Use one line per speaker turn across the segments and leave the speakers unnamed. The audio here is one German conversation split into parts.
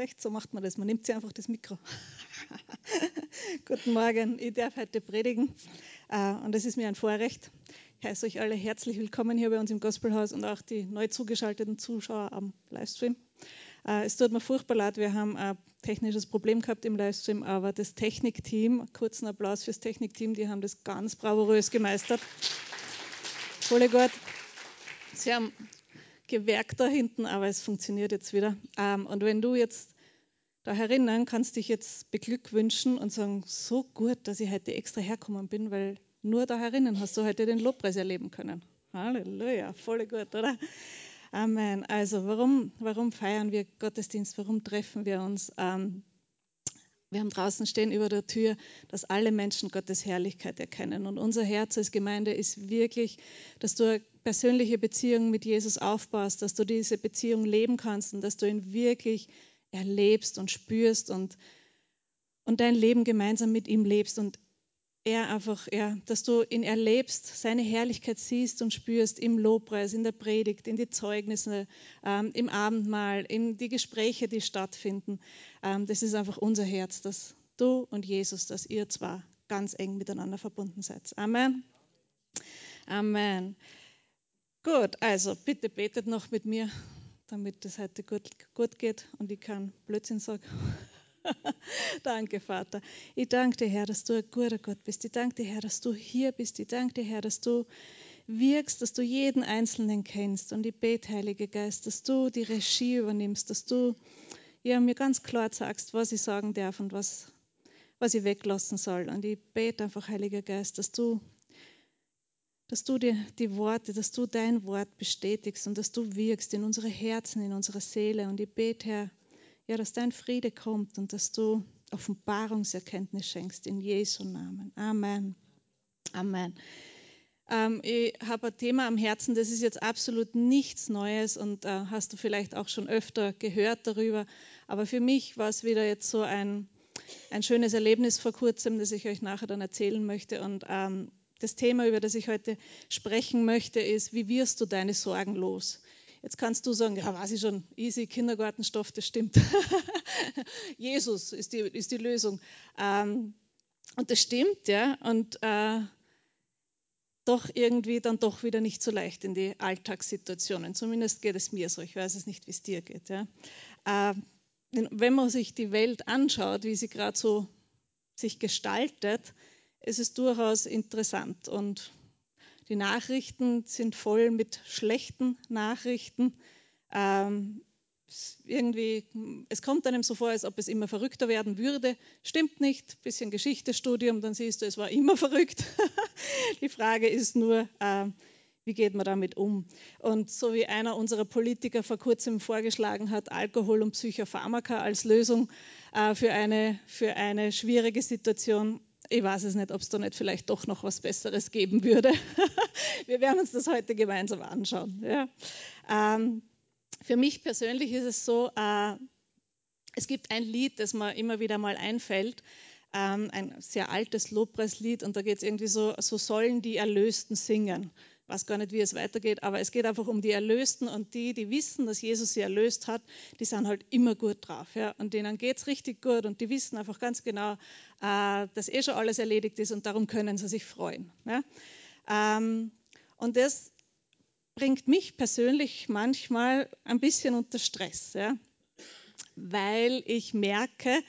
Echt, so macht man das. Man nimmt sich einfach das Mikro. Guten Morgen, ich darf heute predigen äh, und es ist mir ein Vorrecht. Ich heiße euch alle herzlich willkommen hier bei uns im Gospelhaus und auch die neu zugeschalteten Zuschauer am Livestream. Äh, es tut mir furchtbar leid, wir haben ein technisches Problem gehabt im Livestream, aber das Technikteam, kurzen Applaus fürs Technikteam, die haben das ganz bravourös gemeistert. Voll gut. Sie haben Gewerk da hinten, aber es funktioniert jetzt wieder. Ähm, und wenn du jetzt da herinnen kannst dich jetzt beglückwünschen und sagen, so gut, dass ich heute extra herkommen bin, weil nur da herinnen hast du heute den Lobpreis erleben können. Halleluja, voll gut, oder? Amen. Also warum, warum feiern wir Gottesdienst? Warum treffen wir uns? Ähm, wir haben draußen stehen über der Tür, dass alle Menschen Gottes Herrlichkeit erkennen. Und unser Herz als Gemeinde ist wirklich, dass du eine persönliche Beziehung mit Jesus aufbaust, dass du diese Beziehung leben kannst und dass du ihn wirklich erlebst und spürst und, und dein Leben gemeinsam mit ihm lebst. Und er einfach, ja, dass du ihn erlebst, seine Herrlichkeit siehst und spürst im Lobpreis, in der Predigt, in die Zeugnisse, ähm, im Abendmahl, in die Gespräche, die stattfinden. Ähm, das ist einfach unser Herz, dass du und Jesus, dass ihr zwar ganz eng miteinander verbunden seid. Amen. Amen. Gut, also bitte betet noch mit mir, damit es heute gut, gut geht und ich kann Blödsinn sagen. danke, Vater. Ich danke dir, Herr, dass du ein guter Gott bist. Ich danke dir, Herr, dass du hier bist. Ich danke dir, Herr, dass du wirkst, dass du jeden Einzelnen kennst. Und ich bete, Heiliger Geist, dass du die Regie übernimmst, dass du ja, mir ganz klar sagst, was ich sagen darf und was, was ich weglassen soll. Und ich bete einfach, Heiliger Geist, dass du dass du dir die Worte, dass du dein Wort bestätigst und dass du wirkst in unsere Herzen, in unsere Seele. Und ich bete, Herr, ja, dass dein Friede kommt und dass du Offenbarungserkenntnis schenkst in Jesu Namen. Amen. Amen. Ähm, ich habe ein Thema am Herzen, das ist jetzt absolut nichts Neues und äh, hast du vielleicht auch schon öfter gehört darüber. Aber für mich war es wieder jetzt so ein, ein schönes Erlebnis vor kurzem, das ich euch nachher dann erzählen möchte. Und ähm, das Thema, über das ich heute sprechen möchte, ist, wie wirst du deine Sorgen los? Jetzt kannst du sagen, ja, weiß ich schon, easy Kindergartenstoff, das stimmt. Jesus ist die, ist die Lösung. Ähm, und das stimmt, ja. Und äh, doch irgendwie dann doch wieder nicht so leicht in die Alltagssituationen. Zumindest geht es mir so. Ich weiß es nicht, wie es dir geht. Ja. Äh, wenn man sich die Welt anschaut, wie sie gerade so sich gestaltet, ist es durchaus interessant und die Nachrichten sind voll mit schlechten Nachrichten. Ähm, irgendwie, es kommt einem so vor, als ob es immer verrückter werden würde. Stimmt nicht. Bisschen Geschichtestudium, dann siehst du, es war immer verrückt. Die Frage ist nur, äh, wie geht man damit um? Und so wie einer unserer Politiker vor kurzem vorgeschlagen hat, Alkohol und Psychopharmaka als Lösung äh, für, eine, für eine schwierige Situation, ich weiß es nicht, ob es da nicht vielleicht doch noch was Besseres geben würde. Wir werden uns das heute gemeinsam anschauen. Ja. Ähm, für mich persönlich ist es so, äh, es gibt ein Lied, das mir immer wieder mal einfällt, ähm, ein sehr altes Lobpreislied und da geht es irgendwie so, so sollen die Erlösten singen weiß gar nicht, wie es weitergeht, aber es geht einfach um die Erlösten und die, die wissen, dass Jesus sie erlöst hat, die sind halt immer gut drauf. Ja? Und denen geht es richtig gut und die wissen einfach ganz genau, äh, dass eh schon alles erledigt ist und darum können sie sich freuen. Ja? Ähm, und das bringt mich persönlich manchmal ein bisschen unter Stress, ja? weil ich merke,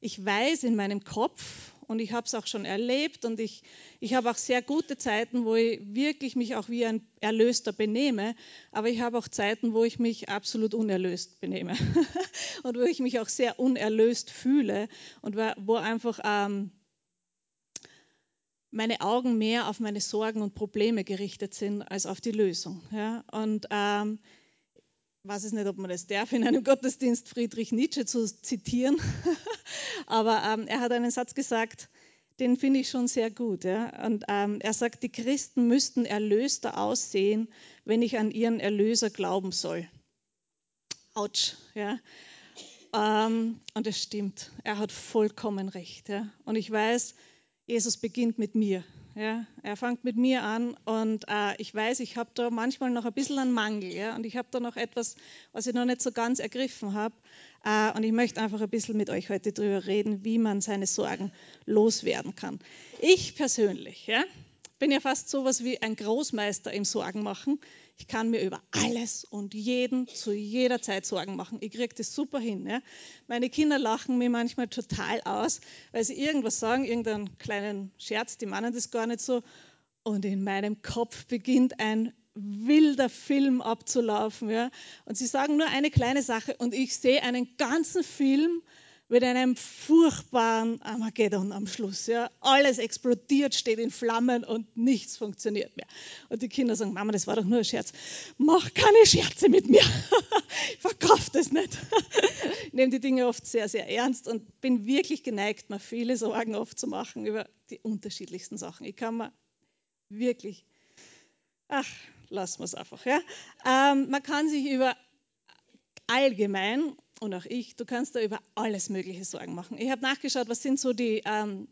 ich weiß in meinem Kopf, und ich habe es auch schon erlebt und ich, ich habe auch sehr gute Zeiten, wo ich wirklich mich auch wie ein Erlöster benehme, aber ich habe auch Zeiten, wo ich mich absolut unerlöst benehme und wo ich mich auch sehr unerlöst fühle und wo einfach ähm, meine Augen mehr auf meine Sorgen und Probleme gerichtet sind als auf die Lösung. Ja? Und ähm, weiß es nicht, ob man das darf, in einem Gottesdienst Friedrich Nietzsche zu zitieren, aber ähm, er hat einen Satz gesagt, den finde ich schon sehr gut. Ja? Und ähm, er sagt, die Christen müssten erlöster aussehen, wenn ich an ihren Erlöser glauben soll. Autsch. Ja? Ähm, und es stimmt, er hat vollkommen recht. Ja? Und ich weiß, Jesus beginnt mit mir. Ja? Er fängt mit mir an und äh, ich weiß, ich habe da manchmal noch ein bisschen einen Mangel ja? und ich habe da noch etwas, was ich noch nicht so ganz ergriffen habe. Äh, und ich möchte einfach ein bisschen mit euch heute darüber reden, wie man seine Sorgen loswerden kann. Ich persönlich ja, bin ja fast so was wie ein Großmeister im Sorgen machen. Ich kann mir über alles und jeden zu jeder Zeit Sorgen machen. Ich kriege das super hin. Ja. Meine Kinder lachen mir manchmal total aus, weil sie irgendwas sagen, irgendeinen kleinen Scherz, die meinen das gar nicht so. Und in meinem Kopf beginnt ein wilder Film abzulaufen. Ja. Und sie sagen nur eine kleine Sache und ich sehe einen ganzen Film mit einem furchtbaren Armageddon am Schluss. Ja. Alles explodiert, steht in Flammen und nichts funktioniert mehr. Und die Kinder sagen, Mama, das war doch nur ein Scherz. Mach keine Scherze mit mir. ich verkaufe das nicht. ich nehme die Dinge oft sehr, sehr ernst und bin wirklich geneigt, mir viele Sorgen oft zu machen über die unterschiedlichsten Sachen. Ich kann mir wirklich, ach, lassen wir es einfach. Ja. Ähm, man kann sich über allgemein und auch ich, du kannst da über alles Mögliche Sorgen machen. Ich habe nachgeschaut, was sind so die, ähm,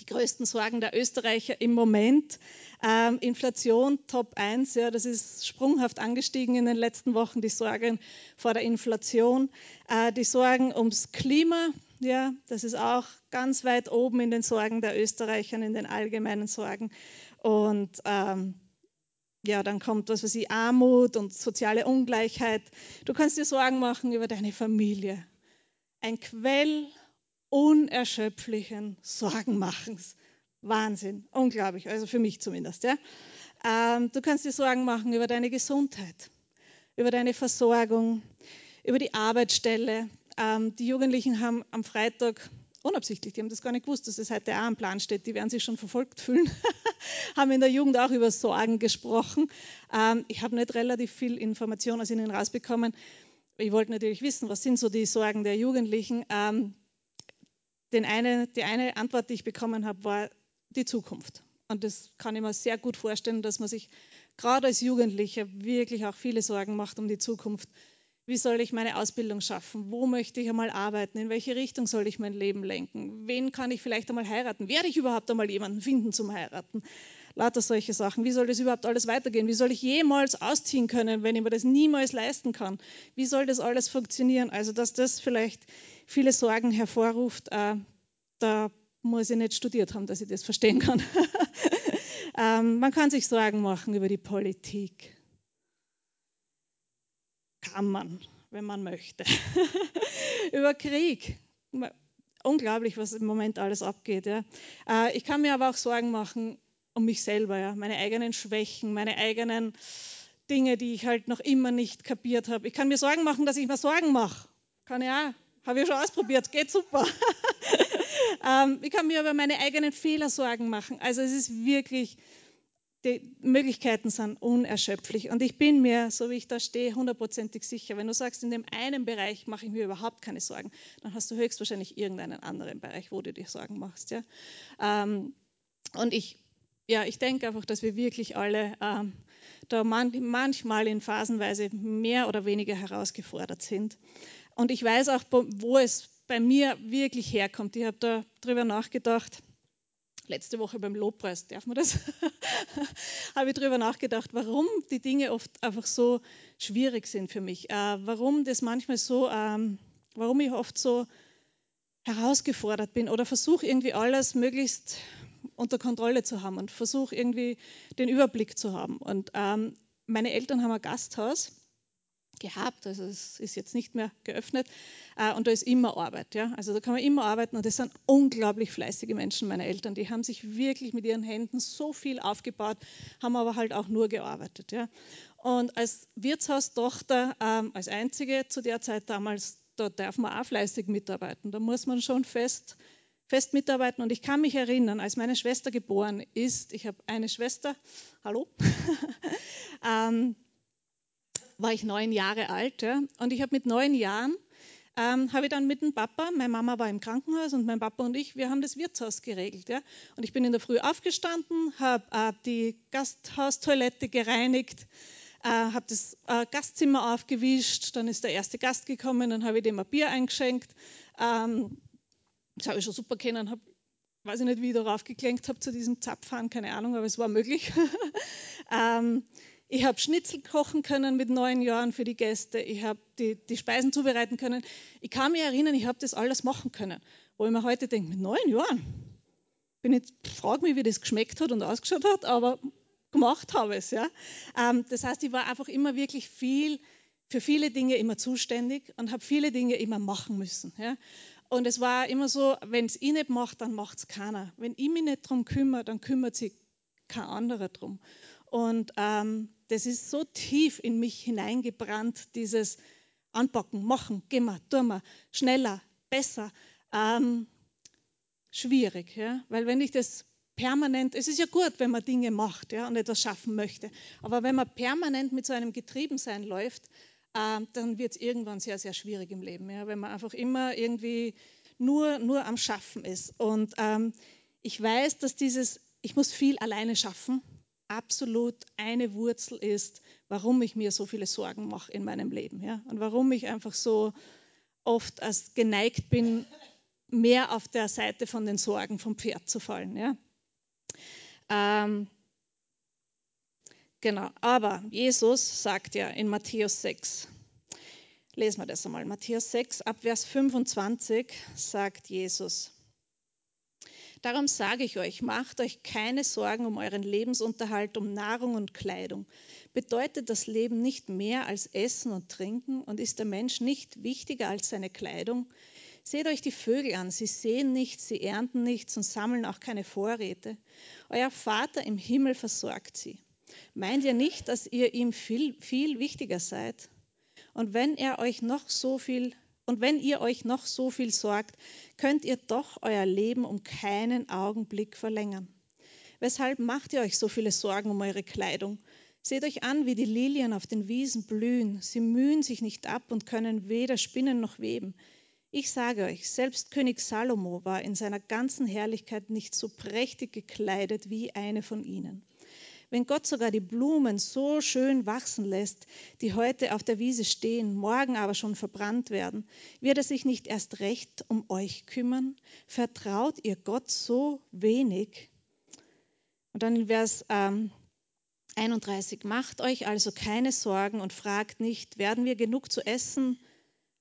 die größten Sorgen der Österreicher im Moment. Ähm, Inflation Top 1, ja, das ist sprunghaft angestiegen in den letzten Wochen, die Sorgen vor der Inflation. Äh, die Sorgen ums Klima, ja, das ist auch ganz weit oben in den Sorgen der Österreicher, in den allgemeinen Sorgen. Und ähm, ja, dann kommt was weiß ich, Armut und soziale Ungleichheit. Du kannst dir Sorgen machen über deine Familie. Ein Quell unerschöpflichen Sorgenmachens. Wahnsinn, unglaublich, also für mich zumindest. Ja? Ähm, du kannst dir Sorgen machen über deine Gesundheit, über deine Versorgung, über die Arbeitsstelle. Ähm, die Jugendlichen haben am Freitag unabsichtlich, die haben das gar nicht gewusst, dass das heute auch am Plan steht, die werden sich schon verfolgt fühlen, haben in der Jugend auch über Sorgen gesprochen. Ähm, ich habe nicht relativ viel Information aus ihnen rausbekommen. Ich wollte natürlich wissen, was sind so die Sorgen der Jugendlichen. Ähm, den eine, die eine Antwort, die ich bekommen habe, war die Zukunft. Und das kann ich mir sehr gut vorstellen, dass man sich gerade als Jugendlicher wirklich auch viele Sorgen macht um die Zukunft wie soll ich meine Ausbildung schaffen? Wo möchte ich einmal arbeiten? In welche Richtung soll ich mein Leben lenken? Wen kann ich vielleicht einmal heiraten? Werde ich überhaupt einmal jemanden finden zum Heiraten? Lauter solche Sachen. Wie soll das überhaupt alles weitergehen? Wie soll ich jemals ausziehen können, wenn ich mir das niemals leisten kann? Wie soll das alles funktionieren? Also, dass das vielleicht viele Sorgen hervorruft, äh, da muss ich nicht studiert haben, dass ich das verstehen kann. ähm, man kann sich Sorgen machen über die Politik kann man, wenn man möchte. Über Krieg. Unglaublich, was im Moment alles abgeht. Ja. Äh, ich kann mir aber auch Sorgen machen um mich selber, ja. meine eigenen Schwächen, meine eigenen Dinge, die ich halt noch immer nicht kapiert habe. Ich kann mir Sorgen machen, dass ich mir Sorgen mache. Kann auch. Habe ich schon ausprobiert, geht super. Ähm, ich kann mir über meine eigenen Fehler Sorgen machen. Also es ist wirklich die Möglichkeiten sind unerschöpflich. Und ich bin mir, so wie ich da stehe, hundertprozentig sicher, wenn du sagst, in dem einen Bereich mache ich mir überhaupt keine Sorgen, dann hast du höchstwahrscheinlich irgendeinen anderen Bereich, wo du dir Sorgen machst. Ja? Ähm, und ich, ja, ich denke einfach, dass wir wirklich alle ähm, da man, manchmal in Phasenweise mehr oder weniger herausgefordert sind. Und ich weiß auch, wo es bei mir wirklich herkommt. Ich habe darüber nachgedacht letzte Woche beim Lobpreis, darf man das? habe ich darüber nachgedacht, warum die Dinge oft einfach so schwierig sind für mich. Äh, warum das manchmal so, ähm, warum ich oft so herausgefordert bin oder versuche irgendwie alles möglichst unter Kontrolle zu haben und versuche irgendwie den Überblick zu haben. Und ähm, meine Eltern haben ein Gasthaus gehabt, also es ist jetzt nicht mehr geöffnet äh, und da ist immer Arbeit. Ja? Also da kann man immer arbeiten und das sind unglaublich fleißige Menschen, meine Eltern. Die haben sich wirklich mit ihren Händen so viel aufgebaut, haben aber halt auch nur gearbeitet. Ja? Und als Wirtshaustochter, ähm, als einzige zu der Zeit damals, da darf man auch fleißig mitarbeiten. Da muss man schon fest, fest mitarbeiten. Und ich kann mich erinnern, als meine Schwester geboren ist, ich habe eine Schwester, hallo, ähm, war ich neun Jahre alt. Ja, und ich habe mit neun Jahren, ähm, habe ich dann mit dem Papa, meine Mama war im Krankenhaus und mein Papa und ich, wir haben das Wirtshaus geregelt. Ja. Und ich bin in der Früh aufgestanden, habe äh, die Gasthaustoilette gereinigt, äh, habe das äh, Gastzimmer aufgewischt, dann ist der erste Gast gekommen, dann habe ich dem ein Bier eingeschenkt. Ähm, das habe ich schon super kennen, habe weiß ich nicht, wie ich darauf geklenkt habe zu diesem Zapfhahn, keine Ahnung, aber es war möglich. ähm, ich habe Schnitzel kochen können mit neun Jahren für die Gäste. Ich habe die, die Speisen zubereiten können. Ich kann mich erinnern, ich habe das alles machen können. Wo ich mir heute denke, mit neun Jahren? Bin ich frage mich, wie das geschmeckt hat und ausgeschaut hat, aber gemacht habe es. Ja. Ähm, das heißt, ich war einfach immer wirklich viel, für viele Dinge immer zuständig und habe viele Dinge immer machen müssen. Ja. Und es war immer so, wenn es ich nicht macht, dann macht es keiner. Wenn ich mich nicht darum kümmere, dann kümmert sich kein anderer darum. Und ähm, das ist so tief in mich hineingebrannt, dieses Anpacken, machen, gehen wir, tun wir, schneller, besser. Ähm, schwierig, ja? weil wenn ich das permanent, es ist ja gut, wenn man Dinge macht ja, und etwas schaffen möchte, aber wenn man permanent mit so einem Getriebensein läuft, ähm, dann wird es irgendwann sehr, sehr schwierig im Leben, ja, wenn man einfach immer irgendwie nur, nur am Schaffen ist. Und ähm, ich weiß, dass dieses, ich muss viel alleine schaffen, absolut eine Wurzel ist, warum ich mir so viele Sorgen mache in meinem Leben. Ja? Und warum ich einfach so oft als geneigt bin, mehr auf der Seite von den Sorgen vom Pferd zu fallen. Ja? Ähm, genau, aber Jesus sagt ja in Matthäus 6, lesen wir das einmal, Matthäus 6 ab Vers 25 sagt Jesus, Darum sage ich euch, macht euch keine Sorgen um euren Lebensunterhalt, um Nahrung und Kleidung. Bedeutet das Leben nicht mehr als Essen und Trinken und ist der Mensch nicht wichtiger als seine Kleidung? Seht euch die Vögel an, sie sehen nichts, sie ernten nichts und sammeln auch keine Vorräte. Euer Vater im Himmel versorgt sie. Meint ihr nicht, dass ihr ihm viel, viel wichtiger seid? Und wenn er euch noch so viel und wenn ihr euch noch so viel sorgt, könnt ihr doch euer Leben um keinen Augenblick verlängern. Weshalb macht ihr euch so viele Sorgen um eure Kleidung? Seht euch an, wie die Lilien auf den Wiesen blühen. Sie mühen sich nicht ab und können weder spinnen noch weben. Ich sage euch, selbst König Salomo war in seiner ganzen Herrlichkeit nicht so prächtig gekleidet wie eine von ihnen. Wenn Gott sogar die Blumen so schön wachsen lässt, die heute auf der Wiese stehen, morgen aber schon verbrannt werden, wird er sich nicht erst recht um euch kümmern? Vertraut ihr Gott so wenig? Und dann in Vers ähm, 31, macht euch also keine Sorgen und fragt nicht, werden wir genug zu essen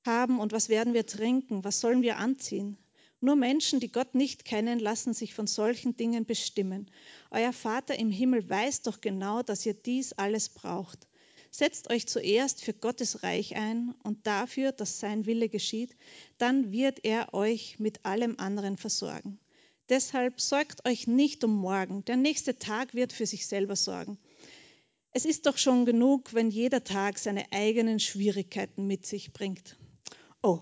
haben und was werden wir trinken, was sollen wir anziehen? Nur Menschen, die Gott nicht kennen, lassen sich von solchen Dingen bestimmen. Euer Vater im Himmel weiß doch genau, dass ihr dies alles braucht. Setzt euch zuerst für Gottes Reich ein und dafür, dass sein Wille geschieht, dann wird er euch mit allem anderen versorgen. Deshalb sorgt euch nicht um morgen, der nächste Tag wird für sich selber sorgen. Es ist doch schon genug, wenn jeder Tag seine eigenen Schwierigkeiten mit sich bringt. Oh,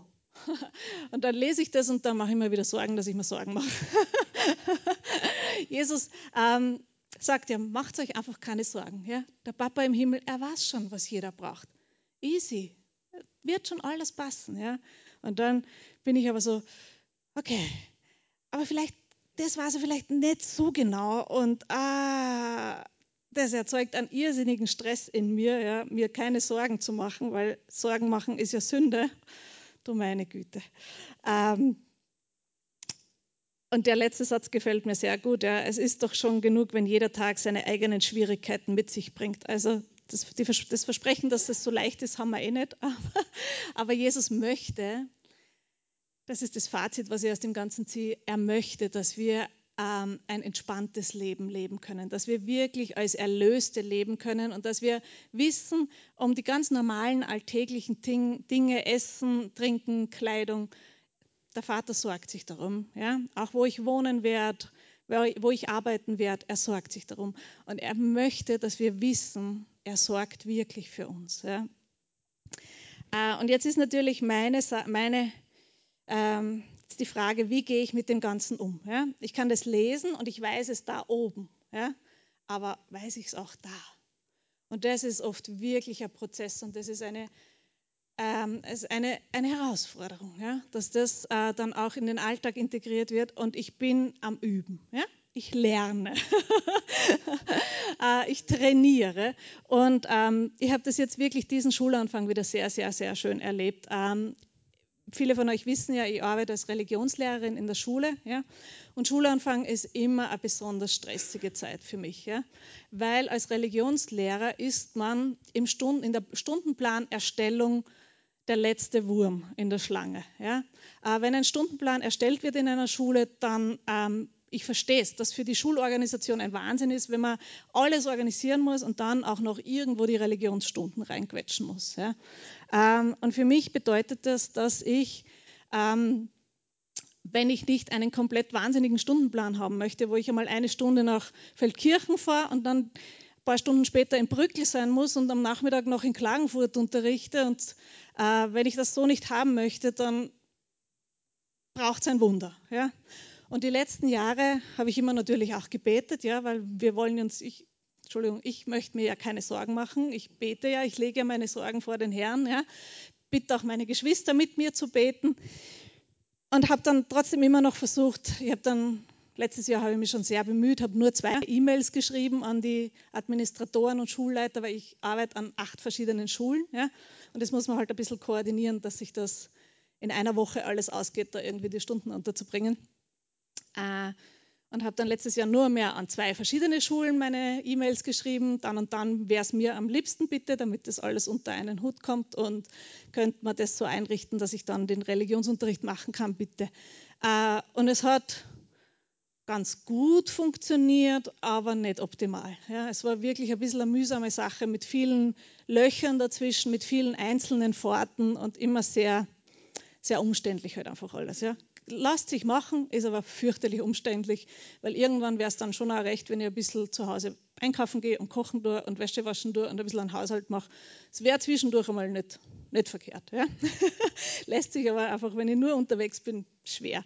und dann lese ich das und dann mache ich mir wieder Sorgen, dass ich mir Sorgen mache. Jesus ähm, sagt ja, macht euch einfach keine Sorgen. Ja? Der Papa im Himmel, er weiß schon, was jeder braucht. Easy, wird schon alles passen. Ja? Und dann bin ich aber so, okay, aber vielleicht, das weiß er vielleicht nicht so genau und ah, das erzeugt einen irrsinnigen Stress in mir, ja? mir keine Sorgen zu machen, weil Sorgen machen ist ja Sünde. Du meine Güte. Ähm, und der letzte Satz gefällt mir sehr gut. Ja. Es ist doch schon genug, wenn jeder Tag seine eigenen Schwierigkeiten mit sich bringt. Also das, die, das Versprechen, dass es so leicht ist, haben wir eh nicht. Aber, aber Jesus möchte, das ist das Fazit, was ich aus dem Ganzen ziehe, er möchte, dass wir ähm, ein entspanntes Leben leben können, dass wir wirklich als Erlöste leben können und dass wir wissen um die ganz normalen alltäglichen Dinge, Essen, Trinken, Kleidung. Der Vater sorgt sich darum. Ja? Auch wo ich wohnen werde, wo ich arbeiten werde, er sorgt sich darum. Und er möchte, dass wir wissen, er sorgt wirklich für uns. Ja? Äh, und jetzt ist natürlich meine, meine ähm, die Frage, wie gehe ich mit dem Ganzen um? Ja? Ich kann das lesen und ich weiß es da oben, ja? aber weiß ich es auch da? Und das ist oft wirklich ein Prozess und das ist eine, ähm, ist eine, eine Herausforderung, ja? dass das äh, dann auch in den Alltag integriert wird und ich bin am Üben. Ja? Ich lerne, äh, ich trainiere und ähm, ich habe das jetzt wirklich diesen Schulanfang wieder sehr, sehr, sehr schön erlebt. Ähm, viele von euch wissen ja, ich arbeite als Religionslehrerin in der Schule. Ja? Und Schulanfang ist immer eine besonders stressige Zeit für mich. Ja? Weil als Religionslehrer ist man im Stunden, in der Stundenplanerstellung der letzte Wurm in der Schlange. Ja? Äh, wenn ein Stundenplan erstellt wird in einer Schule, dann ähm, ich verstehe es, dass für die Schulorganisation ein Wahnsinn ist, wenn man alles organisieren muss und dann auch noch irgendwo die Religionsstunden reinquetschen muss. Ja. Ähm, und für mich bedeutet das, dass ich, ähm, wenn ich nicht einen komplett wahnsinnigen Stundenplan haben möchte, wo ich einmal eine Stunde nach Feldkirchen fahre und dann ein paar Stunden später in Brückel sein muss und am Nachmittag noch in Klagenfurt unterrichte. Und äh, wenn ich das so nicht haben möchte, dann braucht es ein Wunder. Ja? Und die letzten Jahre habe ich immer natürlich auch gebetet, ja, weil wir wollen uns, ich, Entschuldigung, ich möchte mir ja keine Sorgen machen. Ich bete ja, ich lege ja meine Sorgen vor den Herrn, ja. Bitte auch meine Geschwister mit mir zu beten. Und habe dann trotzdem immer noch versucht, ich habe dann, letztes Jahr habe ich mich schon sehr bemüht, habe nur zwei E-Mails geschrieben an die Administratoren und Schulleiter, weil ich arbeite an acht verschiedenen Schulen. Ja. Und das muss man halt ein bisschen koordinieren, dass sich das in einer Woche alles ausgeht, da irgendwie die Stunden unterzubringen. Äh, und habe dann letztes Jahr nur mehr an zwei verschiedene Schulen meine E-Mails geschrieben. Dann und dann wäre es mir am liebsten bitte, damit das alles unter einen Hut kommt und könnte man das so einrichten, dass ich dann den Religionsunterricht machen kann, bitte. Äh, und es hat ganz gut funktioniert, aber nicht optimal. Ja, es war wirklich ein bisschen eine mühsame Sache mit vielen Löchern dazwischen, mit vielen einzelnen Fahrten und immer sehr, sehr umständlich halt einfach alles. Ja lasst sich machen, ist aber fürchterlich umständlich, weil irgendwann wäre es dann schon auch recht, wenn ich ein bisschen zu Hause einkaufen gehe und kochen tue und Wäsche waschen tue und ein bisschen einen Haushalt mache. Es wäre zwischendurch einmal nicht, nicht verkehrt. Ja? Lässt sich aber einfach, wenn ich nur unterwegs bin, schwer,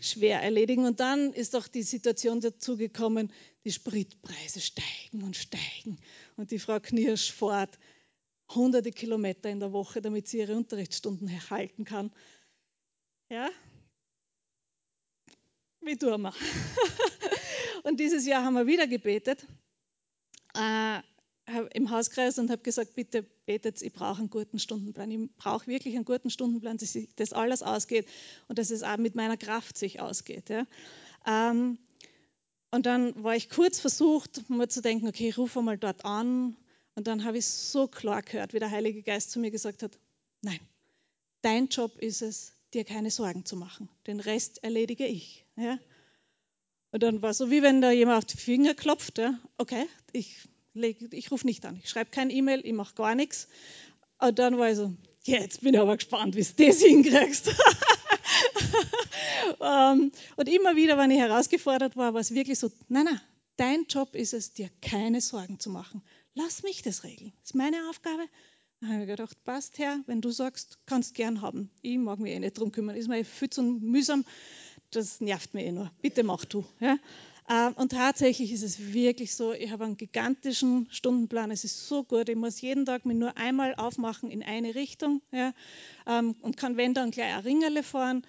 schwer erledigen. Und dann ist doch die Situation dazu gekommen, die Spritpreise steigen und steigen. Und die Frau Knirsch fährt hunderte Kilometer in der Woche, damit sie ihre Unterrichtsstunden erhalten kann. Ja, wie tun wir? und dieses Jahr haben wir wieder gebetet äh, im Hauskreis und habe gesagt, bitte betet, ich brauche einen guten Stundenplan. Ich brauche wirklich einen guten Stundenplan, dass sich das alles ausgeht und dass es auch mit meiner Kraft sich ausgeht. Ja. Ähm, und dann war ich kurz versucht, mal zu denken, okay, ich rufe mal dort an. Und dann habe ich so klar gehört, wie der Heilige Geist zu mir gesagt hat, nein, dein Job ist es, dir keine Sorgen zu machen. Den Rest erledige ich. Ja? Und dann war es so, wie wenn da jemand auf die Finger klopft. Ja? Okay, ich, ich rufe nicht an, ich schreibe kein E-Mail, ich mache gar nichts. Und dann war ich so, jetzt bin ich aber gespannt, wie du das hinkriegst. ähm, und immer wieder, wenn ich herausgefordert war, war es wirklich so, nein, nein, dein Job ist es, dir keine Sorgen zu machen. Lass mich das regeln. Das ist meine Aufgabe. Dann habe ich gedacht, passt Herr, wenn du sagst, kannst gern haben. Ich mag mich eh nicht drum kümmern. Ist mir viel zu mühsam. Das nervt mir eh nur. Bitte mach du. Ja? Ähm, und tatsächlich ist es wirklich so, ich habe einen gigantischen Stundenplan. Es ist so gut. Ich muss jeden Tag mich nur einmal aufmachen in eine Richtung ja? Ähm, und kann, wenn dann gleich ein Ringerle fahren.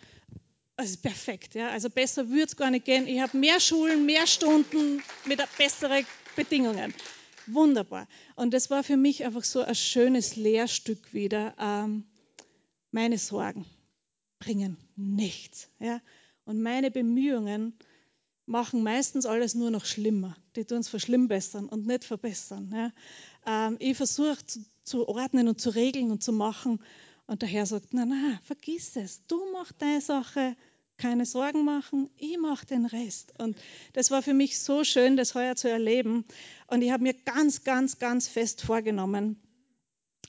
Ist perfekt. Ja? Also besser würde es gar nicht gehen. Ich habe mehr Schulen, mehr Stunden mit besseren Bedingungen. Wunderbar. Und das war für mich einfach so ein schönes Lehrstück wieder. Ähm, meine Sorgen bringen nichts. Ja? Und meine Bemühungen machen meistens alles nur noch schlimmer. Die tun es verschlimmbessern und nicht verbessern. Ja? Ähm, ich versuche zu, zu, ordnen und zu regeln und zu machen. Und der Herr sagt, na, na, vergiss es. Du machst deine Sache, keine Sorgen machen, ich mache den Rest. Und das war für mich so schön, das heuer zu erleben. Und ich habe mir ganz, ganz, ganz fest vorgenommen,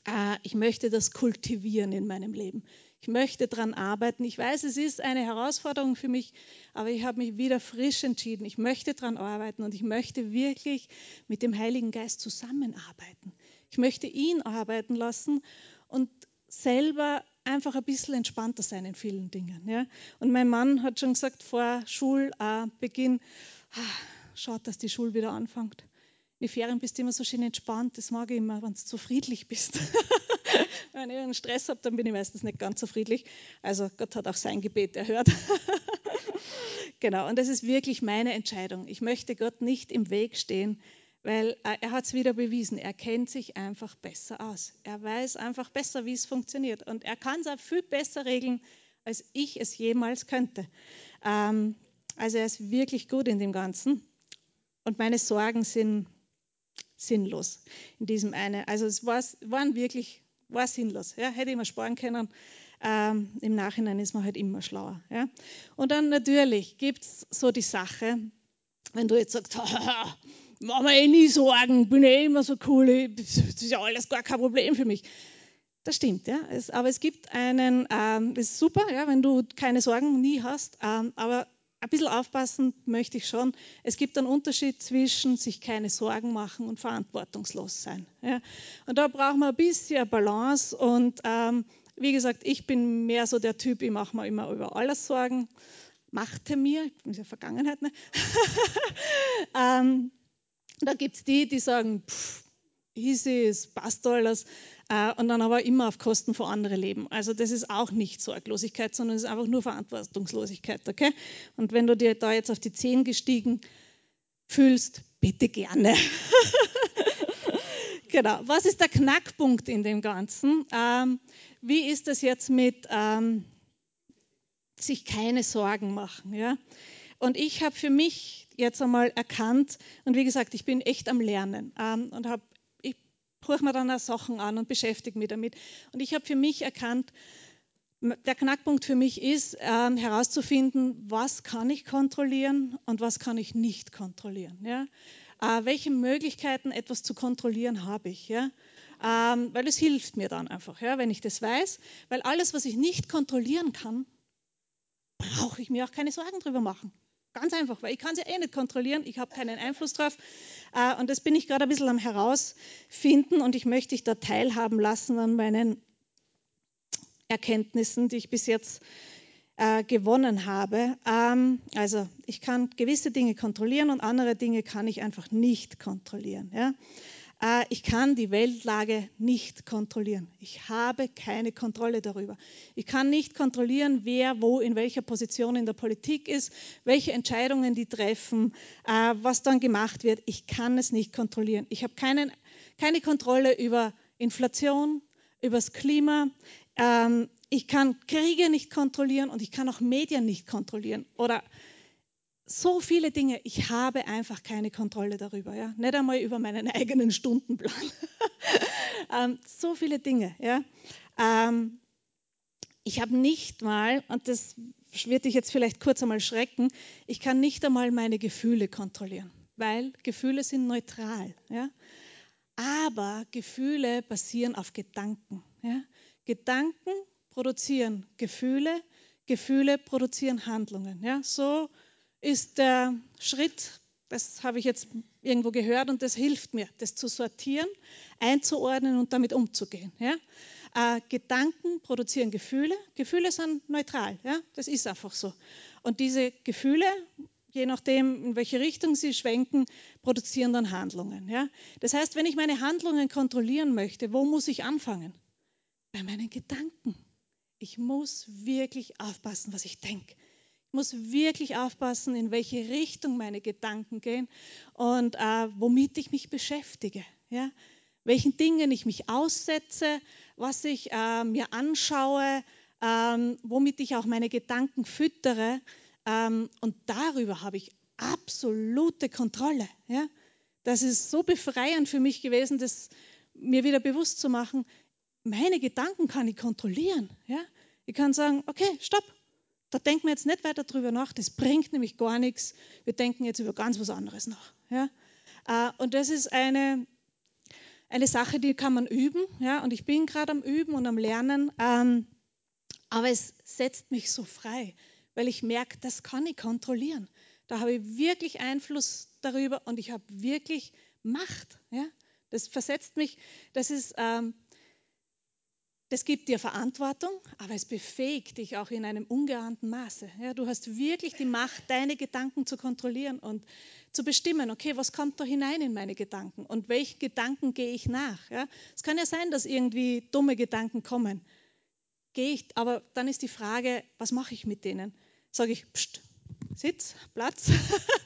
äh, ich möchte das kultivieren in meinem Leben. Ich möchte daran arbeiten. Ich weiß, es ist eine Herausforderung für mich, aber ich habe mich wieder frisch entschieden. Ich möchte daran arbeiten und ich möchte wirklich mit dem Heiligen Geist zusammenarbeiten. Ich möchte ihn arbeiten lassen und selber einfach ein bisschen entspannter sein in vielen Dingen. Ja? Und mein Mann hat schon gesagt, vor Schulbeginn, ah, schaut, dass die Schule wieder anfängt. In den Ferien bist du immer so schön entspannt, das mag ich immer, wenn du so friedlich bist. wenn ich einen Stress habe, dann bin ich meistens nicht ganz so friedlich. Also Gott hat auch sein Gebet erhört. genau, und das ist wirklich meine Entscheidung. Ich möchte Gott nicht im Weg stehen, weil äh, er hat es wieder bewiesen. Er kennt sich einfach besser aus. Er weiß einfach besser, wie es funktioniert. Und er kann es auch viel besser regeln, als ich es jemals könnte. Ähm, also er ist wirklich gut in dem Ganzen. Und meine Sorgen sind sinnlos in diesem einen. Also es war, waren wirklich, war sinnlos. Ja? Hätte ich mir sparen können. Ähm, Im Nachhinein ist man halt immer schlauer. Ja? Und dann natürlich gibt es so die Sache, wenn du jetzt sagst, mach mir eh nie Sorgen, bin eh immer so cool, das ist ja alles gar kein Problem für mich. Das stimmt, ja. Es, aber es gibt einen, ähm, das ist super, ja, wenn du keine Sorgen nie hast, ähm, aber ein bisschen aufpassen möchte ich schon. Es gibt einen Unterschied zwischen sich keine Sorgen machen und verantwortungslos sein. Ja. Und da brauchen wir ein bisschen Balance. Und ähm, wie gesagt, ich bin mehr so der Typ, ich mache mir immer über alles Sorgen. Machte mir, ich bin ja Vergangenheit, ne? ähm, da gibt es die, die sagen, pff, easy, es passt alles. Äh, und dann aber immer auf Kosten von anderen leben. Also das ist auch nicht Sorglosigkeit, sondern es ist einfach nur Verantwortungslosigkeit. Okay? Und wenn du dir da jetzt auf die Zehen gestiegen fühlst, bitte gerne. genau. Was ist der Knackpunkt in dem Ganzen? Ähm, wie ist das jetzt mit ähm, sich keine Sorgen machen? Ja? Und ich habe für mich jetzt einmal erkannt, und wie gesagt, ich bin echt am Lernen ähm, und habe horche mir dann auch Sachen an und beschäftige mich damit. Und ich habe für mich erkannt, der Knackpunkt für mich ist, ähm, herauszufinden, was kann ich kontrollieren und was kann ich nicht kontrollieren. Ja? Äh, welche Möglichkeiten, etwas zu kontrollieren, habe ich. Ja? Ähm, weil es hilft mir dann einfach, ja, wenn ich das weiß. Weil alles, was ich nicht kontrollieren kann, brauche ich mir auch keine Sorgen drüber machen. Ganz einfach, weil ich kann ja eh nicht kontrollieren, ich habe keinen Einfluss drauf. Äh, und das bin ich gerade ein bisschen am herausfinden und ich möchte dich da teilhaben lassen an meinen Erkenntnissen, die ich bis jetzt äh, gewonnen habe. Ähm, also ich kann gewisse Dinge kontrollieren und andere Dinge kann ich einfach nicht kontrollieren. Ja? Äh, ich kann die Weltlage nicht kontrollieren. Ich habe keine Kontrolle darüber. Ich kann nicht kontrollieren, wer wo in welcher Position in der Politik ist, welche Entscheidungen die treffen, äh, was dann gemacht wird. Ich kann es nicht kontrollieren. Ich habe keinen, keine Kontrolle über Inflation, über das Klima. Ähm, ich kann Kriege nicht kontrollieren und ich kann auch Medien nicht kontrollieren oder so viele Dinge, ich habe einfach keine Kontrolle darüber. Ja? Nicht einmal über meinen eigenen Stundenplan. ähm, so viele Dinge. Ja? Ähm, ich habe nicht mal, und das wird dich jetzt vielleicht kurz einmal schrecken, ich kann nicht einmal meine Gefühle kontrollieren, weil Gefühle sind neutral. Ja? Aber Gefühle basieren auf Gedanken. Ja? Gedanken produzieren Gefühle, Gefühle produzieren Handlungen. Ja? So ist der Schritt, das habe ich jetzt irgendwo gehört und das hilft mir, das zu sortieren, einzuordnen und damit umzugehen. Ja? Äh, Gedanken produzieren Gefühle. Gefühle sind neutral, ja? das ist einfach so. Und diese Gefühle, je nachdem, in welche Richtung sie schwenken, produzieren dann Handlungen. Ja? Das heißt, wenn ich meine Handlungen kontrollieren möchte, wo muss ich anfangen? Bei meinen Gedanken. Ich muss wirklich aufpassen, was ich denke. Muss wirklich aufpassen, in welche Richtung meine Gedanken gehen und äh, womit ich mich beschäftige. Ja? Welchen Dingen ich mich aussetze, was ich äh, mir anschaue, ähm, womit ich auch meine Gedanken füttere. Ähm, und darüber habe ich absolute Kontrolle. Ja? Das ist so befreiend für mich gewesen, das mir wieder bewusst zu machen, meine Gedanken kann ich kontrollieren. Ja? Ich kann sagen, okay, stopp, da denken wir jetzt nicht weiter drüber nach, das bringt nämlich gar nichts. Wir denken jetzt über ganz was anderes nach. Ja? Äh, und das ist eine, eine Sache, die kann man üben. Ja? Und ich bin gerade am Üben und am Lernen. Ähm, aber es setzt mich so frei, weil ich merke, das kann ich kontrollieren. Da habe ich wirklich Einfluss darüber und ich habe wirklich Macht. Ja? Das versetzt mich, das ist ähm, das gibt dir Verantwortung, aber es befähigt dich auch in einem ungeahnten Maße. Ja, du hast wirklich die Macht, deine Gedanken zu kontrollieren und zu bestimmen, okay, was kommt da hinein in meine Gedanken und welchen Gedanken gehe ich nach. Ja, es kann ja sein, dass irgendwie dumme Gedanken kommen. Gehe ich, aber dann ist die Frage, was mache ich mit denen? Sage ich, pst, Sitz, Platz?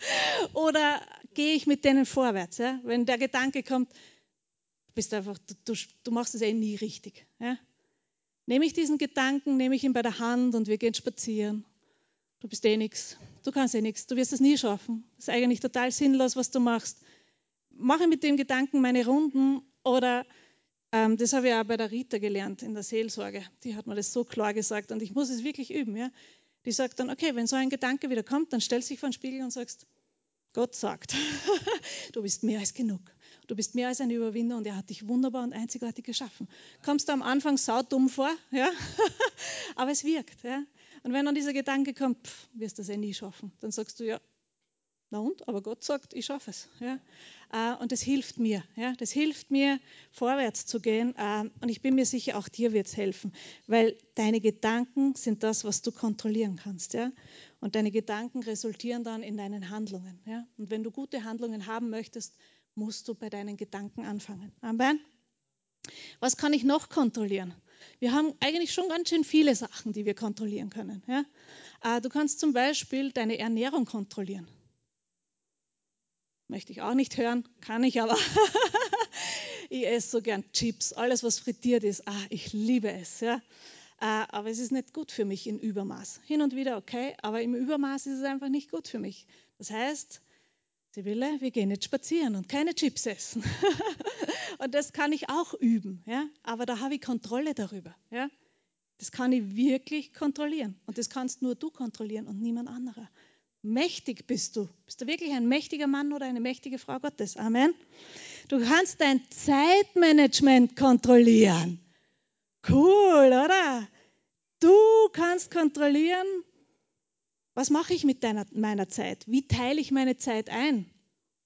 Oder gehe ich mit denen vorwärts? Ja? Wenn der Gedanke kommt, bist du einfach, du, du, du machst es eh nie richtig. Ja? Nehme ich diesen Gedanken, nehme ich ihn bei der Hand und wir gehen spazieren. Du bist eh nichts. Du kannst eh nichts. Du wirst es nie schaffen. Das ist eigentlich total sinnlos, was du machst. Mache mit dem Gedanken meine Runden oder ähm, das habe ich auch bei der Rita gelernt in der Seelsorge. Die hat mir das so klar gesagt und ich muss es wirklich üben. Ja? Die sagt dann, okay, wenn so ein Gedanke wieder kommt, dann stellst dich vor den Spiegel und sagst, Gott sagt, du bist mehr als genug. Du bist mehr als ein Überwinder und er hat dich wunderbar und einzigartig geschaffen. Kommst du am Anfang saudumm vor, ja? aber es wirkt. Ja? Und wenn dann dieser Gedanke kommt, pff, wirst du das eh nie schaffen, dann sagst du, ja, na und? Aber Gott sagt, ich schaffe es. Ja? Äh, und das hilft mir. Ja? Das hilft mir, vorwärts zu gehen. Ähm, und ich bin mir sicher, auch dir wird es helfen, weil deine Gedanken sind das, was du kontrollieren kannst. Ja? Und deine Gedanken resultieren dann in deinen Handlungen. Ja? Und wenn du gute Handlungen haben möchtest, musst du bei deinen Gedanken anfangen. Amen. Was kann ich noch kontrollieren? Wir haben eigentlich schon ganz schön viele Sachen, die wir kontrollieren können. Ja? Äh, du kannst zum Beispiel deine Ernährung kontrollieren. Möchte ich auch nicht hören, kann ich aber. ich esse so gern Chips, alles was frittiert ist. Ah, ich liebe es. Ja? Äh, aber es ist nicht gut für mich in Übermaß. Hin und wieder okay, aber im Übermaß ist es einfach nicht gut für mich. Das heißt, Sibylle, wir gehen jetzt spazieren und keine Chips essen. und das kann ich auch üben, ja? aber da habe ich Kontrolle darüber. Ja? Das kann ich wirklich kontrollieren. Und das kannst nur du kontrollieren und niemand anderer. Mächtig bist du. Bist du wirklich ein mächtiger Mann oder eine mächtige Frau Gottes? Amen. Du kannst dein Zeitmanagement kontrollieren. Cool, oder? Du kannst kontrollieren, was mache ich mit deiner, meiner Zeit? Wie teile ich meine Zeit ein?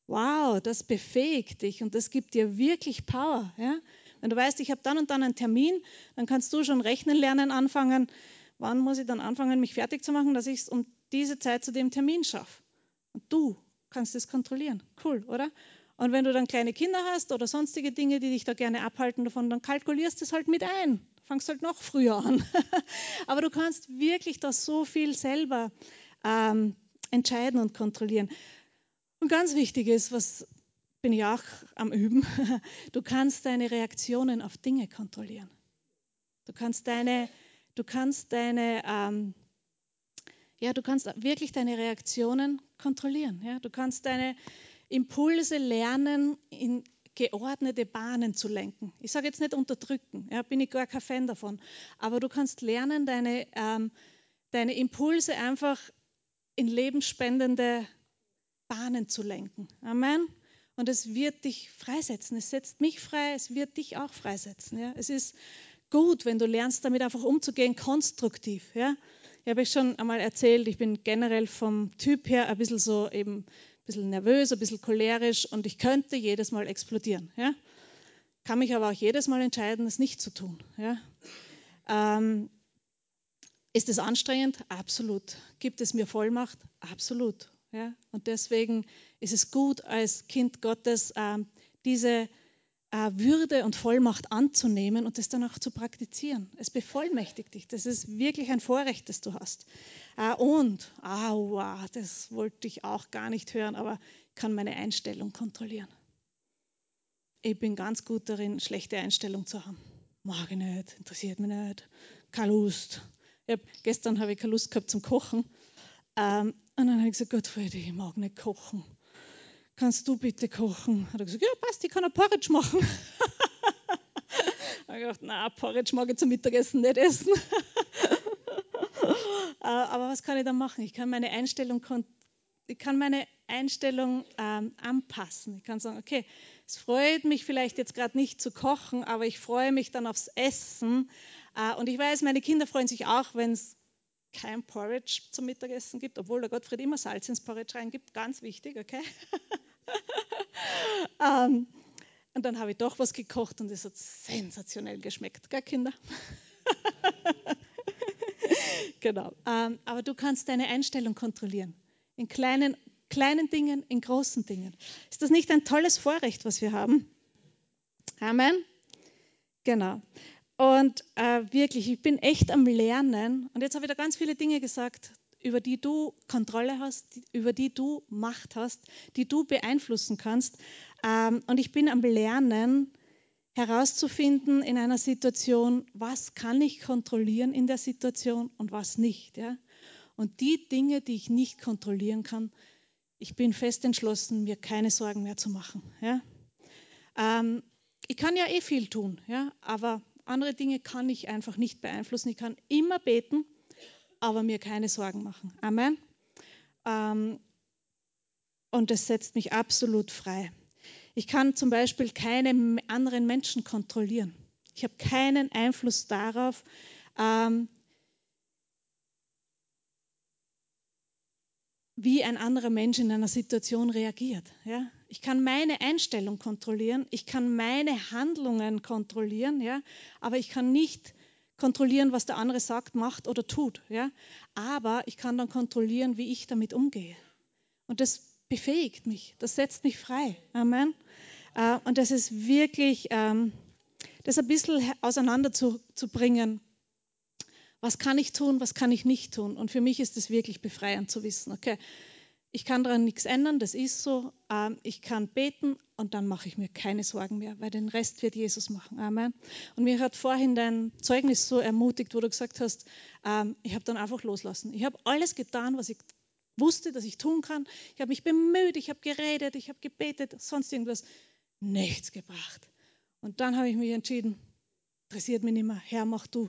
Wow, das befähigt dich und das gibt dir wirklich Power. Ja? Wenn du weißt, ich habe dann und dann einen Termin, dann kannst du schon rechnen lernen anfangen. Wann muss ich dann anfangen, mich fertig zu machen, dass ich es um diese Zeit zu dem Termin schaffe. Und du kannst es kontrollieren. Cool, oder? Und wenn du dann kleine Kinder hast oder sonstige Dinge, die dich da gerne abhalten davon, dann kalkulierst du es halt mit ein. Fangst halt noch früher an. Aber du kannst wirklich das so viel selber ähm, entscheiden und kontrollieren. Und ganz wichtig ist, was bin ich auch am Üben, du kannst deine Reaktionen auf Dinge kontrollieren. Du kannst deine, du kannst deine ähm, ja, du kannst wirklich deine Reaktionen kontrollieren. Ja? Du kannst deine Impulse lernen, in geordnete Bahnen zu lenken. Ich sage jetzt nicht unterdrücken, ja, bin ich gar kein Fan davon. Aber du kannst lernen, deine, ähm, deine Impulse einfach in lebensspendende Bahnen zu lenken. Amen. Und es wird dich freisetzen. Es setzt mich frei, es wird dich auch freisetzen. Ja? Es ist gut, wenn du lernst, damit einfach umzugehen, konstruktiv. Ja? Ich habe euch schon einmal erzählt, ich bin generell vom Typ her ein bisschen so eben bisschen nervös, ein bisschen cholerisch und ich könnte jedes Mal explodieren. Ja? Kann mich aber auch jedes Mal entscheiden, es nicht zu tun. Ja? Ähm, ist es anstrengend? Absolut. Gibt es mir Vollmacht? Absolut. Ja? Und deswegen ist es gut, als Kind Gottes ähm, diese Würde und Vollmacht anzunehmen und das dann auch zu praktizieren. Es bevollmächtigt dich. Das ist wirklich ein Vorrecht, das du hast. Äh, und, aua, das wollte ich auch gar nicht hören, aber ich kann meine Einstellung kontrollieren. Ich bin ganz gut darin, schlechte Einstellung zu haben. Mag ich nicht, interessiert mich nicht, keine Lust. Hab, gestern habe ich keine Lust gehabt zum Kochen. Ähm, und dann habe ich gesagt, Gottfried, ich mag nicht kochen kannst du bitte kochen? Hat er gesagt, ja, passt, ich kann ein Porridge machen. ich habe gedacht, na, Porridge mag ich zum Mittagessen nicht essen. Äh, aber was kann ich da machen? Ich kann meine Einstellung, ich kann meine Einstellung ähm, anpassen. Ich kann sagen, okay, es freut mich vielleicht jetzt gerade nicht zu kochen, aber ich freue mich dann aufs Essen. Äh, und ich weiß, meine Kinder freuen sich auch, wenn es kein Porridge zum Mittagessen gibt, obwohl der Gottfried immer Salz ins Porridge reingibt. Ganz wichtig, okay? ähm, und dann habe ich doch was gekocht und es hat sensationell geschmeckt, gell, Kinder? genau. Ähm, aber du kannst deine Einstellung kontrollieren. In kleinen, kleinen Dingen, in großen Dingen. Ist das nicht ein tolles Vorrecht, was wir haben? Amen. Genau. Und äh, wirklich, ich bin echt am Lernen. Und jetzt habe ich da ganz viele Dinge gesagt, über die du Kontrolle hast, über die du Macht hast, die du beeinflussen kannst. Ähm, und ich bin am Lernen herauszufinden in einer Situation, was kann ich kontrollieren in der Situation und was nicht. Und die Dinge, die ich nicht kontrollieren kann, ich bin fest entschlossen, mir keine Sorgen mehr zu machen. Ähm, ich kann ja eh viel tun, aber andere Dinge kann ich einfach nicht beeinflussen. Ich kann immer beten, aber mir keine Sorgen machen. Amen. Ähm, und das setzt mich absolut frei. Ich kann zum Beispiel keine anderen Menschen kontrollieren. Ich habe keinen Einfluss darauf, ähm, wie ein anderer Mensch in einer Situation reagiert. Ja? Ich kann meine Einstellung kontrollieren, ich kann meine Handlungen kontrollieren, ja? aber ich kann nicht kontrollieren, was der andere sagt, macht oder tut. Ja? Aber ich kann dann kontrollieren, wie ich damit umgehe. Und das befähigt mich, das setzt mich frei. Amen. Äh, und das ist wirklich, ähm, das ein bisschen auseinanderzubringen. Was kann ich tun, was kann ich nicht tun? Und für mich ist es wirklich befreiend zu wissen, okay, ich kann daran nichts ändern, das ist so. Ähm, ich kann beten und dann mache ich mir keine Sorgen mehr, weil den Rest wird Jesus machen. Amen. Und mir hat vorhin dein Zeugnis so ermutigt, wo du gesagt hast, ähm, ich habe dann einfach loslassen. Ich habe alles getan, was ich wusste, dass ich tun kann. Ich habe mich bemüht, ich habe geredet, ich habe gebetet, sonst irgendwas. Nichts gebracht. Und dann habe ich mich entschieden, interessiert mich nicht mehr, Herr, mach du.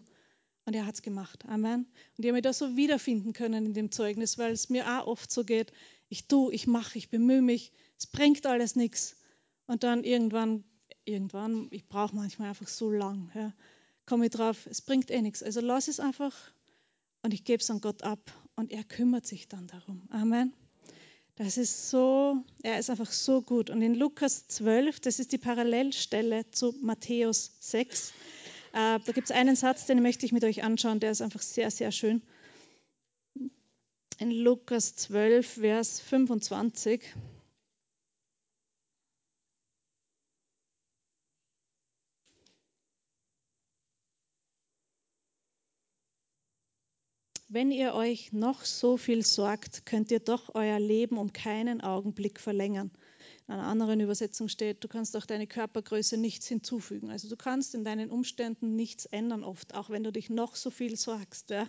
Und er hat es gemacht. Amen. Und ich habe mich da so wiederfinden können in dem Zeugnis, weil es mir auch oft so geht, ich tue, ich mache, ich bemühe mich, es bringt alles nichts. Und dann irgendwann, irgendwann, ich brauche manchmal einfach so lang, ja, komme ich drauf, es bringt eh nichts. Also lass es einfach und ich gebe es an Gott ab und er kümmert sich dann darum. Amen. Das ist so, er ist einfach so gut. Und in Lukas 12, das ist die Parallelstelle zu Matthäus 6, äh, da gibt es einen Satz, den möchte ich mit euch anschauen, der ist einfach sehr, sehr schön. In Lukas 12, Vers 25. Wenn ihr euch noch so viel sorgt, könnt ihr doch euer Leben um keinen Augenblick verlängern. In einer anderen Übersetzung steht, du kannst auch deine Körpergröße nichts hinzufügen. Also du kannst in deinen Umständen nichts ändern oft, auch wenn du dich noch so viel sorgst. Ja?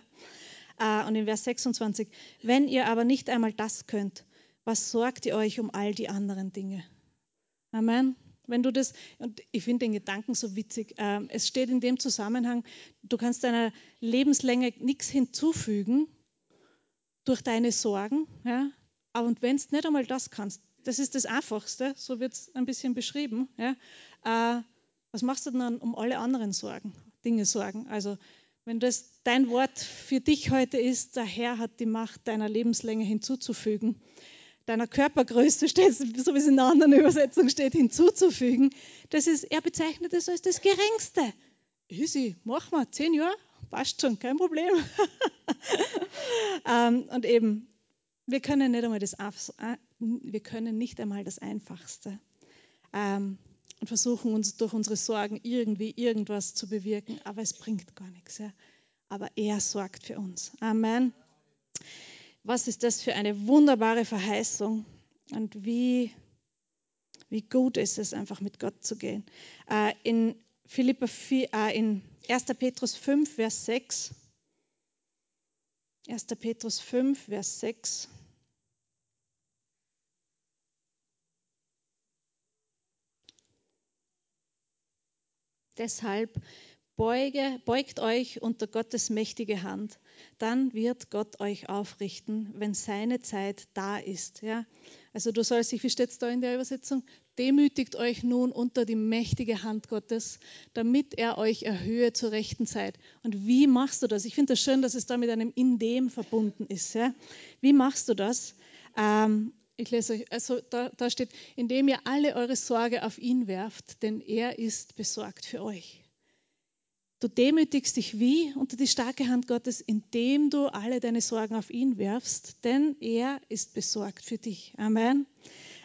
Äh, und in Vers 26, wenn ihr aber nicht einmal das könnt, was sorgt ihr euch um all die anderen Dinge? Amen. Wenn du das, und ich finde den Gedanken so witzig, äh, es steht in dem Zusammenhang, du kannst deiner Lebenslänge nichts hinzufügen durch deine Sorgen, ja? aber und wenn du nicht einmal das kannst, das ist das Einfachste, so wird es ein bisschen beschrieben, ja? Äh, was machst du dann um alle anderen Sorgen, Dinge sorgen? Also wenn das dein Wort für dich heute ist, der Herr hat die Macht, deiner Lebenslänge hinzuzufügen, deiner Körpergröße steht, so wie es in einer anderen Übersetzung steht, hinzuzufügen. Das ist, er bezeichnet es als das Geringste. Easy, mach mal, zehn Jahre, passt schon, kein Problem. ähm, und eben, wir können nicht einmal das, wir können nicht einmal das Einfachste ähm, und versuchen uns durch unsere Sorgen irgendwie irgendwas zu bewirken, aber es bringt gar nichts. Ja. Aber er sorgt für uns. Amen. Was ist das für eine wunderbare Verheißung und wie, wie gut ist es einfach mit Gott zu gehen. Äh, in, Philippa 4, äh, in 1. Petrus 5, Vers 6. 1. Petrus 5, Vers 6. Deshalb Beuge, beugt euch unter Gottes mächtige Hand, dann wird Gott euch aufrichten, wenn seine Zeit da ist. Ja? Also du sollst dich, wie steht es da in der Übersetzung? Demütigt euch nun unter die mächtige Hand Gottes, damit er euch erhöhe zur rechten Zeit. Und wie machst du das? Ich finde das schön, dass es da mit einem In dem verbunden ist. Ja? Wie machst du das? Ähm, ich lese euch, also da, da steht, indem ihr alle eure Sorge auf ihn werft, denn er ist besorgt für euch. Du demütigst dich wie unter die starke Hand Gottes, indem du alle deine Sorgen auf ihn werfst, denn er ist besorgt für dich. Amen.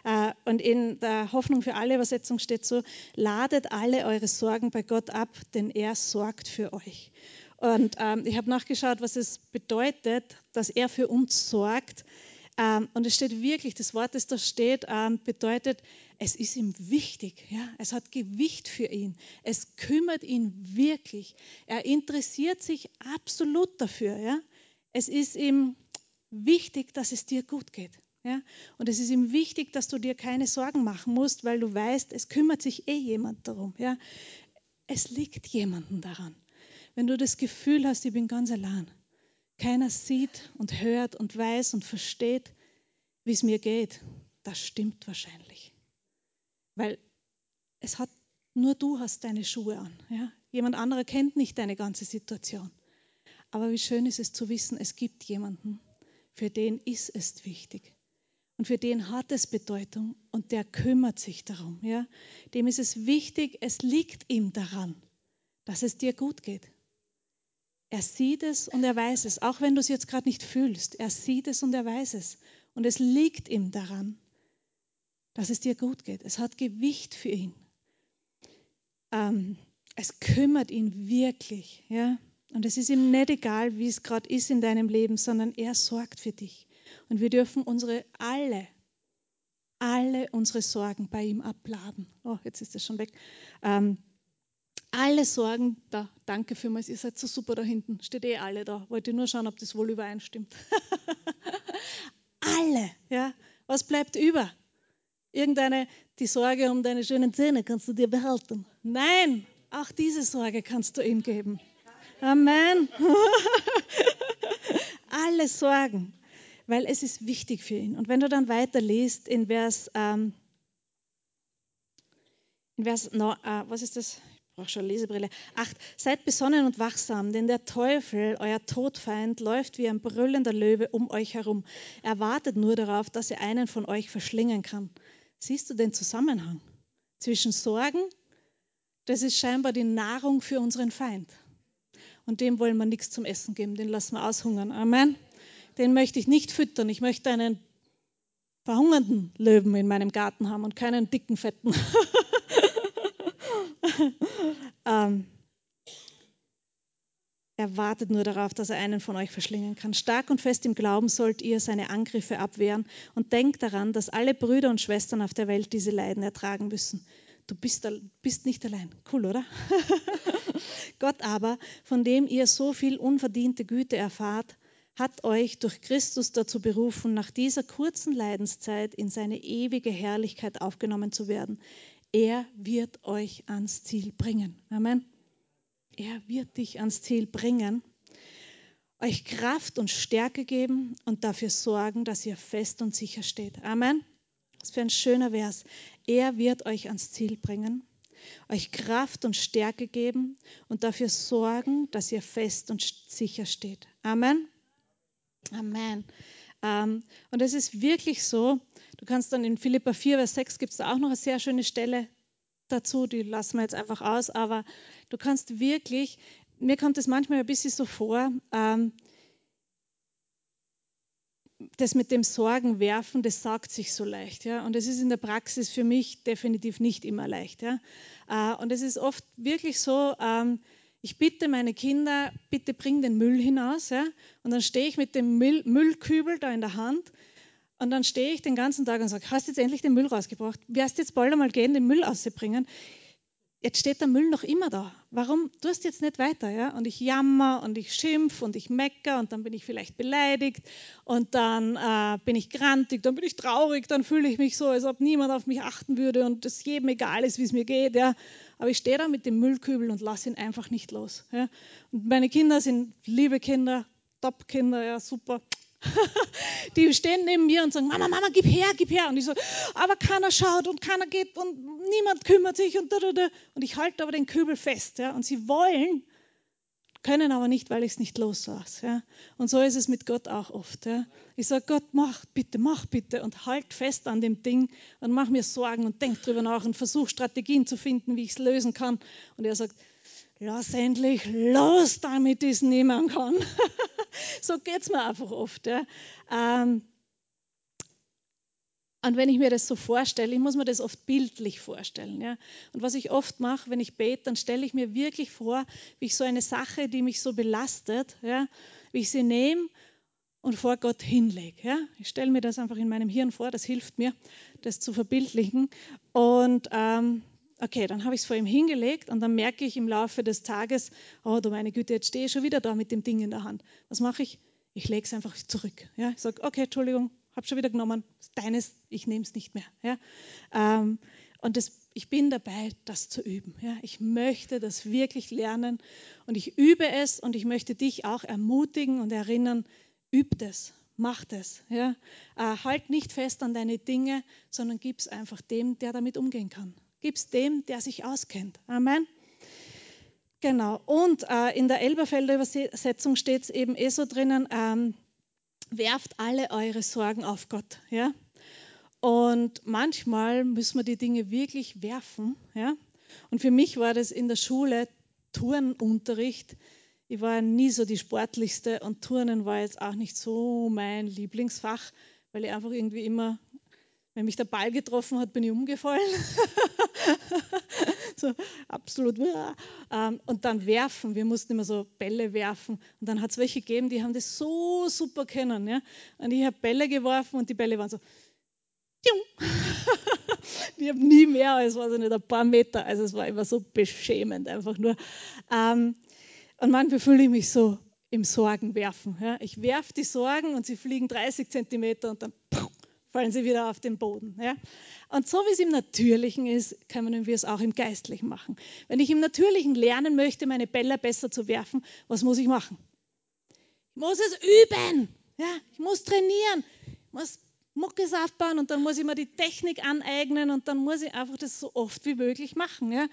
Äh, und in der Hoffnung für alle Übersetzung steht so, ladet alle eure Sorgen bei Gott ab, denn er sorgt für euch. Und ähm, ich habe nachgeschaut, was es bedeutet, dass er für uns sorgt. Ähm, und es steht wirklich, das Wort, das da steht, ähm, bedeutet, es ist ihm wichtig. Ja? Es hat Gewicht für ihn. Es kümmert ihn wirklich. Er interessiert sich absolut dafür. Ja? Es ist ihm wichtig, dass es dir gut geht. Ja? Und es ist ihm wichtig, dass du dir keine Sorgen machen musst, weil du weißt, es kümmert sich eh jemand darum. Ja? Es liegt jemandem daran. Wenn du das Gefühl hast, ich bin ganz allein, keiner sieht und hört und weiß und versteht, wie es mir geht, das stimmt wahrscheinlich. Weil es hat, nur du hast deine Schuhe an. Ja? Jemand anderer kennt nicht deine ganze Situation. Aber wie schön ist es zu wissen, es gibt jemanden, für den ist es wichtig. Und für den hat es Bedeutung und der kümmert sich darum. Ja? Dem ist es wichtig, es liegt ihm daran, dass es dir gut geht. Er sieht es und er weiß es, auch wenn du es jetzt gerade nicht fühlst. Er sieht es und er weiß es. Und es liegt ihm daran, dass es dir gut geht. Es hat Gewicht für ihn. Ähm, es kümmert ihn wirklich. Ja? Und es ist ihm nicht egal, wie es gerade ist in deinem Leben, sondern er sorgt für dich. Und wir dürfen unsere alle, alle unsere Sorgen bei ihm abladen. Oh, jetzt ist es schon weg. Ähm, alle Sorgen, da, danke vielmals, ihr seid so super da hinten, steht eh alle da. Wollte nur schauen, ob das wohl übereinstimmt. alle, ja. Was bleibt über? Irgendeine, die Sorge um deine schönen Zähne kannst du dir behalten. Nein, auch diese Sorge kannst du ihm geben. Amen. alle Sorgen weil es ist wichtig für ihn. Und wenn du dann weiter liest in Vers, ähm, in Vers no, äh, was ist das? Brauche schon eine Lesebrille. Acht. Seid besonnen und wachsam, denn der Teufel, euer Todfeind, läuft wie ein brüllender Löwe um euch herum. Er wartet nur darauf, dass er einen von euch verschlingen kann. Siehst du den Zusammenhang zwischen Sorgen? Das ist scheinbar die Nahrung für unseren Feind. Und dem wollen wir nichts zum Essen geben, den lassen wir aushungern. Amen den möchte ich nicht füttern. Ich möchte einen verhungernden Löwen in meinem Garten haben und keinen dicken, fetten. ähm, er wartet nur darauf, dass er einen von euch verschlingen kann. Stark und fest im Glauben sollt ihr seine Angriffe abwehren und denkt daran, dass alle Brüder und Schwestern auf der Welt diese Leiden ertragen müssen. Du bist, bist nicht allein. Cool, oder? Gott aber, von dem ihr so viel unverdiente Güte erfahrt, hat euch durch Christus dazu berufen, nach dieser kurzen Leidenszeit in seine ewige Herrlichkeit aufgenommen zu werden. Er wird euch ans Ziel bringen. Amen. Er wird dich ans Ziel bringen, euch Kraft und Stärke geben und dafür sorgen, dass ihr fest und sicher steht. Amen. Das ist für ein schöner Vers. Er wird euch ans Ziel bringen, euch Kraft und Stärke geben und dafür sorgen, dass ihr fest und sicher steht. Amen. Amen. Ähm, und es ist wirklich so, du kannst dann in Philippa 4, Vers 6 gibt es da auch noch eine sehr schöne Stelle dazu, die lassen wir jetzt einfach aus, aber du kannst wirklich, mir kommt es manchmal ein bisschen so vor, ähm, das mit dem Sorgen werfen, das sagt sich so leicht. Ja? Und es ist in der Praxis für mich definitiv nicht immer leicht. Ja? Äh, und es ist oft wirklich so, ähm, ich bitte meine Kinder, bitte bring den Müll hinaus. Ja? Und dann stehe ich mit dem Müll, Müllkübel da in der Hand und dann stehe ich den ganzen Tag und sage, hast jetzt endlich den Müll rausgebracht? Wirst jetzt bald einmal gehen, den Müll auszubringen? Jetzt steht der Müll noch immer da. Warum tust du jetzt nicht weiter? Ja? Und ich jammer und ich schimpf und ich mecker und dann bin ich vielleicht beleidigt und dann äh, bin ich grantig, dann bin ich traurig, dann fühle ich mich so, als ob niemand auf mich achten würde und es jedem egal ist, wie es mir geht. Ja? Aber ich stehe da mit dem Müllkübel und lasse ihn einfach nicht los. Ja? Und meine Kinder sind liebe Kinder, Top-Kinder, ja, super. Die stehen neben mir und sagen, Mama, Mama, gib her, gib her. Und ich so, aber keiner schaut und keiner geht und niemand kümmert sich und da, da, da. Und ich halte aber den Kübel fest. Ja? Und sie wollen, können aber nicht, weil ich es nicht loslasse. Ja? Und so ist es mit Gott auch oft. Ja? Ich sage, Gott, mach bitte, mach bitte und halt fest an dem Ding und mach mir Sorgen und denk drüber nach und versuch Strategien zu finden, wie ich es lösen kann. Und er sagt, lass endlich los, damit ich es nehmen kann. so geht es mir einfach oft. Ja. Ähm, und wenn ich mir das so vorstelle, ich muss mir das oft bildlich vorstellen. Ja? Und was ich oft mache, wenn ich bete, dann stelle ich mir wirklich vor, wie ich so eine Sache, die mich so belastet, ja, wie ich sie nehme und vor Gott hinlege. Ja? Ich stelle mir das einfach in meinem Hirn vor, das hilft mir, das zu verbildlichen. Und ähm, okay, dann habe ich es vor ihm hingelegt und dann merke ich im Laufe des Tages, oh du meine Güte, jetzt stehe ich schon wieder da mit dem Ding in der Hand. Was mache ich? Ich lege es einfach zurück. Ja? Ich sage, okay, Entschuldigung, habe schon wieder genommen, deines, ich nehme es nicht mehr. Ja? Ähm, und das, ich bin dabei, das zu üben. Ja? Ich möchte das wirklich lernen und ich übe es und ich möchte dich auch ermutigen und erinnern, üb es, mach es. Ja? Äh, halt nicht fest an deine Dinge, sondern gib es einfach dem, der damit umgehen kann. Gib es dem, der sich auskennt. Amen. Genau. Und äh, in der Elberfelder Übersetzung steht es eben eh so drinnen, ähm, werft alle eure Sorgen auf Gott. Ja? Und manchmal müssen wir die Dinge wirklich werfen. Ja? Und für mich war das in der Schule Turnunterricht. Ich war nie so die sportlichste und Turnen war jetzt auch nicht so mein Lieblingsfach, weil ich einfach irgendwie immer, wenn mich der Ball getroffen hat, bin ich umgefallen. so absolut. Ähm, und dann werfen. Wir mussten immer so Bälle werfen. Und dann hat es welche gegeben, die haben das so super kennen. Ja? Und ich habe Bälle geworfen und die Bälle waren so. ich habe nie mehr als weiß ich nicht, ein paar Meter. Also es war immer so beschämend, einfach nur. Ähm, und manchmal fühle ich mich so im Sorgenwerfen. Ja? Ich werfe die Sorgen und sie fliegen 30 Zentimeter und dann fallen sie wieder auf den Boden. Ja? Und so wie es im Natürlichen ist, können wir es auch im Geistlichen machen. Wenn ich im Natürlichen lernen möchte, meine Bälle besser zu werfen, was muss ich machen? Ich muss es üben. Ja? Ich muss trainieren. Ich muss Muckes aufbauen und dann muss ich mir die Technik aneignen und dann muss ich einfach das so oft wie möglich machen. Ja?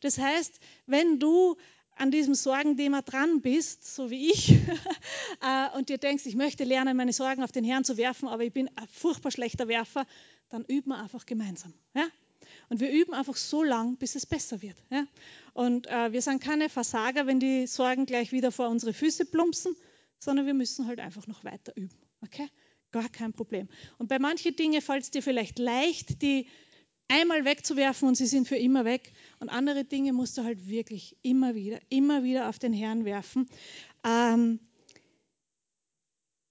Das heißt, wenn du an diesem Sorgenthema dran bist, so wie ich, äh, und dir denkst, ich möchte lernen, meine Sorgen auf den Herrn zu werfen, aber ich bin ein furchtbar schlechter Werfer, dann üben wir einfach gemeinsam. Ja? Und wir üben einfach so lang, bis es besser wird. Ja? Und äh, wir sind keine Versager, wenn die Sorgen gleich wieder vor unsere Füße plumpsen, sondern wir müssen halt einfach noch weiter üben. Okay? Gar kein Problem. Und bei manchen Dingen fällt es dir vielleicht leicht, die einmal wegzuwerfen und sie sind für immer weg. Und andere Dinge musst du halt wirklich immer wieder, immer wieder auf den Herrn werfen. Ähm,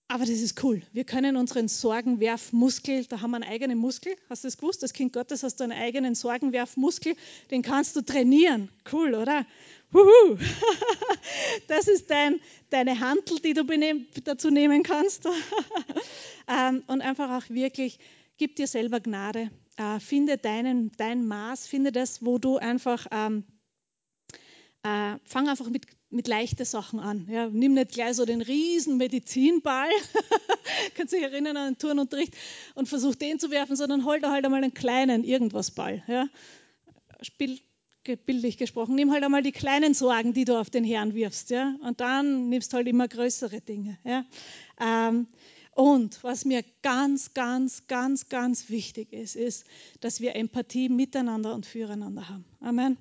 aber das ist cool. Wir können unseren Sorgenwerfmuskel, da haben wir einen eigenen Muskel. Hast du das gewusst? Als Kind Gottes hast du einen eigenen Sorgenwerfmuskel. Den kannst du trainieren. Cool, oder? Huhu. Das ist dein, deine Handel, die du dazu nehmen kannst. Ähm, und einfach auch wirklich, gib dir selber Gnade äh, finde deinen, dein Maß, finde das, wo du einfach, ähm, äh, fang einfach mit, mit leichten Sachen an. Ja. Nimm nicht gleich so den riesen Medizinball, kannst dich erinnern an den Turnunterricht, und versuch den zu werfen, sondern hol da halt einmal einen kleinen Irgendwas-Ball. Ja. Spiel, bildlich gesprochen, nimm halt einmal die kleinen Sorgen, die du auf den Herrn wirfst, ja, und dann nimmst halt immer größere Dinge, ja. Ähm, und was mir ganz, ganz, ganz, ganz wichtig ist, ist, dass wir Empathie miteinander und füreinander haben. Amen.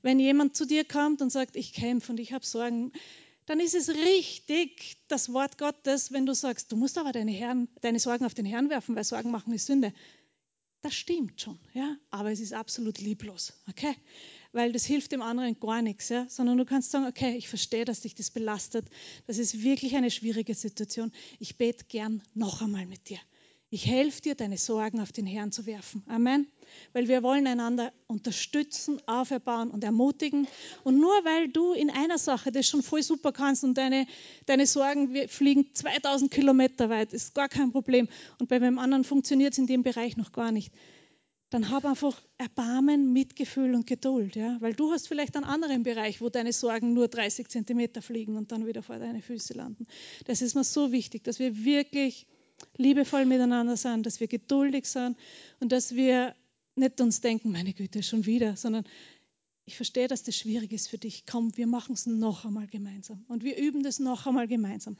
Wenn jemand zu dir kommt und sagt, ich kämpfe und ich habe Sorgen, dann ist es richtig, das Wort Gottes, wenn du sagst, du musst aber deine, Herren, deine Sorgen auf den Herrn werfen, weil Sorgen machen ist Sünde. Das stimmt schon, ja, aber es ist absolut lieblos, okay? Weil das hilft dem anderen gar nichts, ja? sondern du kannst sagen, okay, ich verstehe, dass dich das belastet, das ist wirklich eine schwierige Situation, ich bete gern noch einmal mit dir. Ich helfe dir, deine Sorgen auf den Herrn zu werfen. Amen. Weil wir wollen einander unterstützen, auferbauen und ermutigen. Und nur weil du in einer Sache das schon voll super kannst und deine, deine Sorgen fliegen 2000 Kilometer weit, ist gar kein Problem. Und bei dem anderen funktioniert es in dem Bereich noch gar nicht dann hab einfach Erbarmen, Mitgefühl und Geduld, ja? weil du hast vielleicht einen anderen Bereich, wo deine Sorgen nur 30 Zentimeter fliegen und dann wieder vor deine Füße landen. Das ist mir so wichtig, dass wir wirklich liebevoll miteinander sind, dass wir geduldig sind und dass wir nicht uns denken, meine Güte, schon wieder, sondern ich verstehe, dass das schwierig ist für dich. Komm, wir machen es noch einmal gemeinsam und wir üben das noch einmal gemeinsam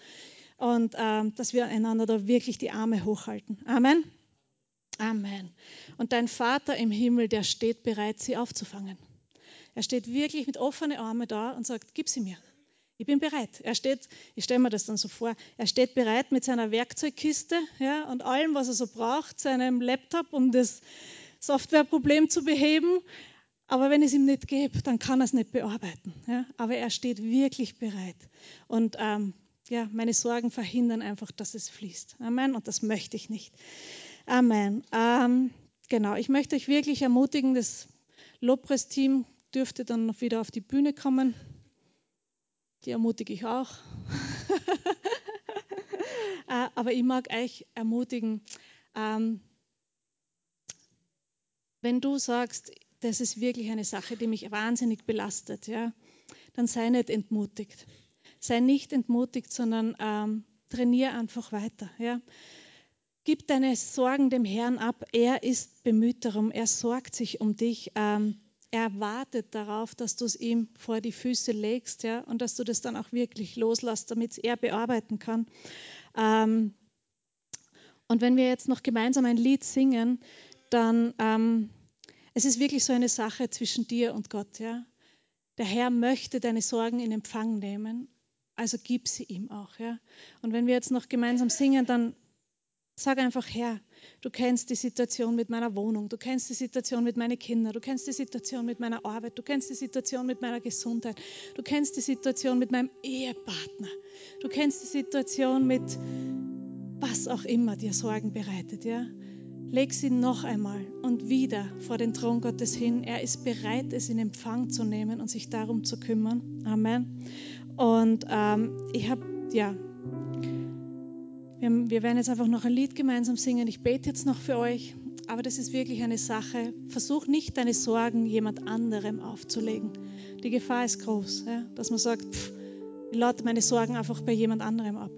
und ähm, dass wir einander da wirklich die Arme hochhalten. Amen. Amen. Und dein Vater im Himmel, der steht bereit, sie aufzufangen. Er steht wirklich mit offenen Armen da und sagt, gib sie mir. Ich bin bereit. Er steht, ich stelle mir das dann so vor, er steht bereit mit seiner Werkzeugkiste ja, und allem, was er so braucht, seinem Laptop, um das Softwareproblem zu beheben. Aber wenn es ihm nicht gibt, dann kann er es nicht bearbeiten. Ja. Aber er steht wirklich bereit. Und ähm, ja, meine Sorgen verhindern einfach, dass es fließt. Amen. Und das möchte ich nicht. Amen. Ähm, genau, ich möchte euch wirklich ermutigen, das Lobpreisteam dürfte dann noch wieder auf die Bühne kommen. Die ermutige ich auch. Äh, aber ich mag euch ermutigen, ähm, wenn du sagst, das ist wirklich eine Sache, die mich wahnsinnig belastet, ja, dann sei nicht entmutigt. Sei nicht entmutigt, sondern ähm, trainiere einfach weiter. Ja. Gib deine Sorgen dem Herrn ab. Er ist bemüht darum. Er sorgt sich um dich. Ähm, er wartet darauf, dass du es ihm vor die Füße legst ja, und dass du das dann auch wirklich loslässt, damit er bearbeiten kann. Ähm, und wenn wir jetzt noch gemeinsam ein Lied singen, dann ähm, es ist wirklich so eine Sache zwischen dir und Gott. Ja? Der Herr möchte deine Sorgen in Empfang nehmen, also gib sie ihm auch. Ja? Und wenn wir jetzt noch gemeinsam singen, dann sag einfach, Herr, du kennst die Situation mit meiner Wohnung, du kennst die Situation mit meinen Kindern, du kennst die Situation mit meiner Arbeit, du kennst die Situation mit meiner Gesundheit, du kennst die Situation mit meinem Ehepartner, du kennst die Situation mit was auch immer dir Sorgen bereitet. Ja? Leg sie noch einmal und wieder vor den Thron Gottes hin. Er ist bereit, es in Empfang zu nehmen und sich darum zu kümmern. Amen. Und ähm, ich habe, ja, wir, werden jetzt einfach noch ein Lied gemeinsam singen. Ich bete jetzt noch für euch. Aber das ist wirklich eine Sache. Versuch nicht, deine Sorgen jemand anderem aufzulegen. Die Gefahr ist groß, ja, dass man sagt, pff, ich lade meine Sorgen einfach bei jemand anderem ab.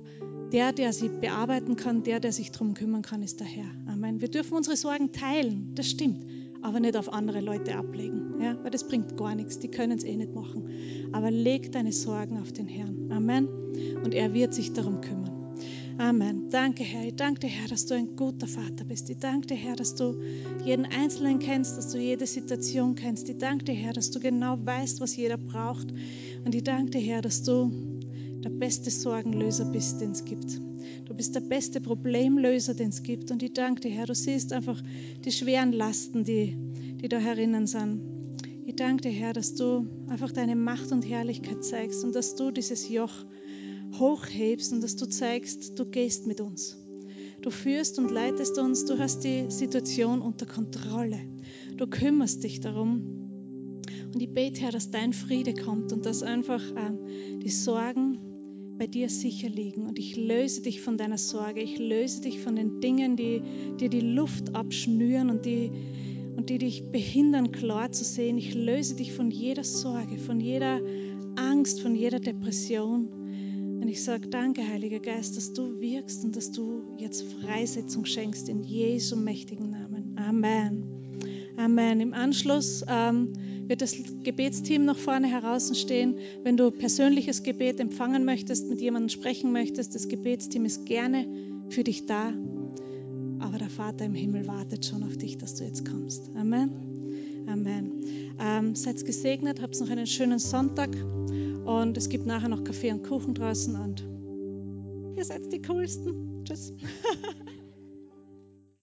Der, der sie bearbeiten kann, der, der sich darum kümmern kann, ist der Herr. Amen. Wir dürfen unsere Sorgen teilen, das stimmt, aber nicht auf andere Leute ablegen, ja, weil das bringt gar nichts, die können es eh nicht machen. Aber leg deine Sorgen auf den Herrn. Amen. Und er wird sich darum kümmern. Amen. Danke, Herr. Ich danke dir, Herr, dass du ein guter Vater bist. Ich danke dir, Herr, dass du jeden Einzelnen kennst, dass du jede Situation kennst. Ich danke dir, Herr, dass du genau weißt, was jeder braucht. Und ich danke dir, Herr, dass du der beste Sorgenlöser bist, den es gibt. Du bist der beste Problemlöser, den es gibt. Und ich danke dir, Herr, du siehst einfach die schweren Lasten, die, die da herinnen sind. Ich danke dir, Herr, dass du einfach deine Macht und Herrlichkeit zeigst und dass du dieses Joch hochhebst und dass du zeigst, du gehst mit uns. Du führst und leitest uns, du hast die Situation unter Kontrolle. Du kümmerst dich darum. Und ich bete, Herr, dass dein Friede kommt und dass einfach äh, die Sorgen bei dir sicher liegen. Und ich löse dich von deiner Sorge. Ich löse dich von den Dingen, die dir die Luft abschnüren und die, und die dich behindern, klar zu sehen. Ich löse dich von jeder Sorge, von jeder Angst, von jeder Depression. Und ich sage, danke, Heiliger Geist, dass du wirkst und dass du jetzt Freisetzung schenkst in Jesu mächtigen Namen. Amen. Amen. Im Anschluss ähm, wird das Gebetsteam noch vorne heraus stehen. Wenn du persönliches Gebet empfangen möchtest, mit jemandem sprechen möchtest, das Gebetsteam ist gerne für dich da. Aber der Vater im Himmel wartet schon auf dich, dass du jetzt kommst. Amen. Amen. Ähm, seid gesegnet, habt noch einen schönen Sonntag und es gibt nachher noch Kaffee und Kuchen draußen und ihr seid die coolsten. Tschüss.